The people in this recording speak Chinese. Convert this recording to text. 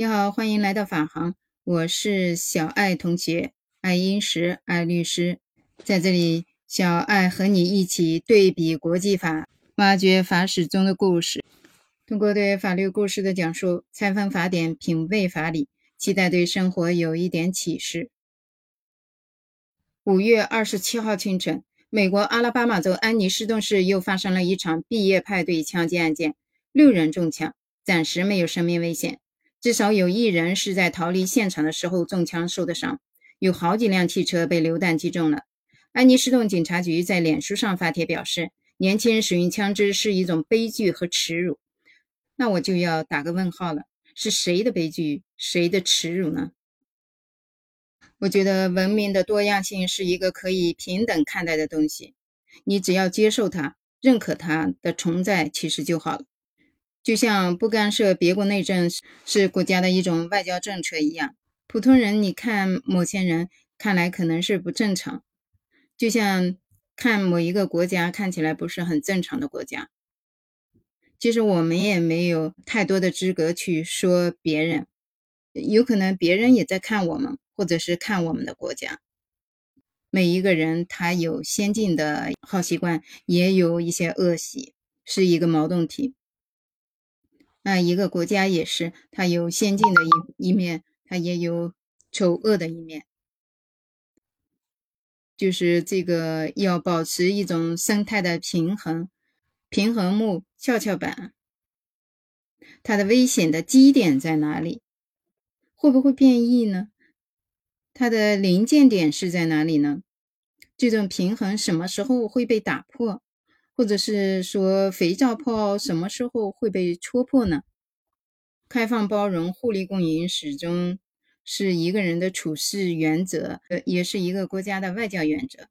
你好，欢迎来到法航，我是小爱同学，爱英石，爱律师，在这里，小爱和你一起对比国际法，挖掘法史中的故事，通过对法律故事的讲述，拆分法典，品味法理，期待对生活有一点启示。五月二十七号清晨，美国阿拉巴马州安妮斯顿市又发生了一场毕业派对枪击案件，六人中枪，暂时没有生命危险。至少有一人是在逃离现场的时候中枪受的伤，有好几辆汽车被榴弹击中了。安妮斯顿警察局在脸书上发帖表示，年轻人使用枪支是一种悲剧和耻辱。那我就要打个问号了，是谁的悲剧，谁的耻辱呢？我觉得文明的多样性是一个可以平等看待的东西，你只要接受它，认可它的存在，其实就好了。就像不干涉别国内政是国家的一种外交政策一样，普通人你看某些人看来可能是不正常，就像看某一个国家看起来不是很正常的国家。其实我们也没有太多的资格去说别人，有可能别人也在看我们，或者是看我们的国家。每一个人他有先进的好习惯，也有一些恶习，是一个矛盾体。那一个国家也是，它有先进的一一面，它也有丑恶的一面，就是这个要保持一种生态的平衡，平衡木跷跷板，它的危险的基点在哪里？会不会变异呢？它的临界点是在哪里呢？这种平衡什么时候会被打破？或者是说肥皂泡什么时候会被戳破呢？开放包容、互利共赢始终是一个人的处事原则，也是一个国家的外交原则。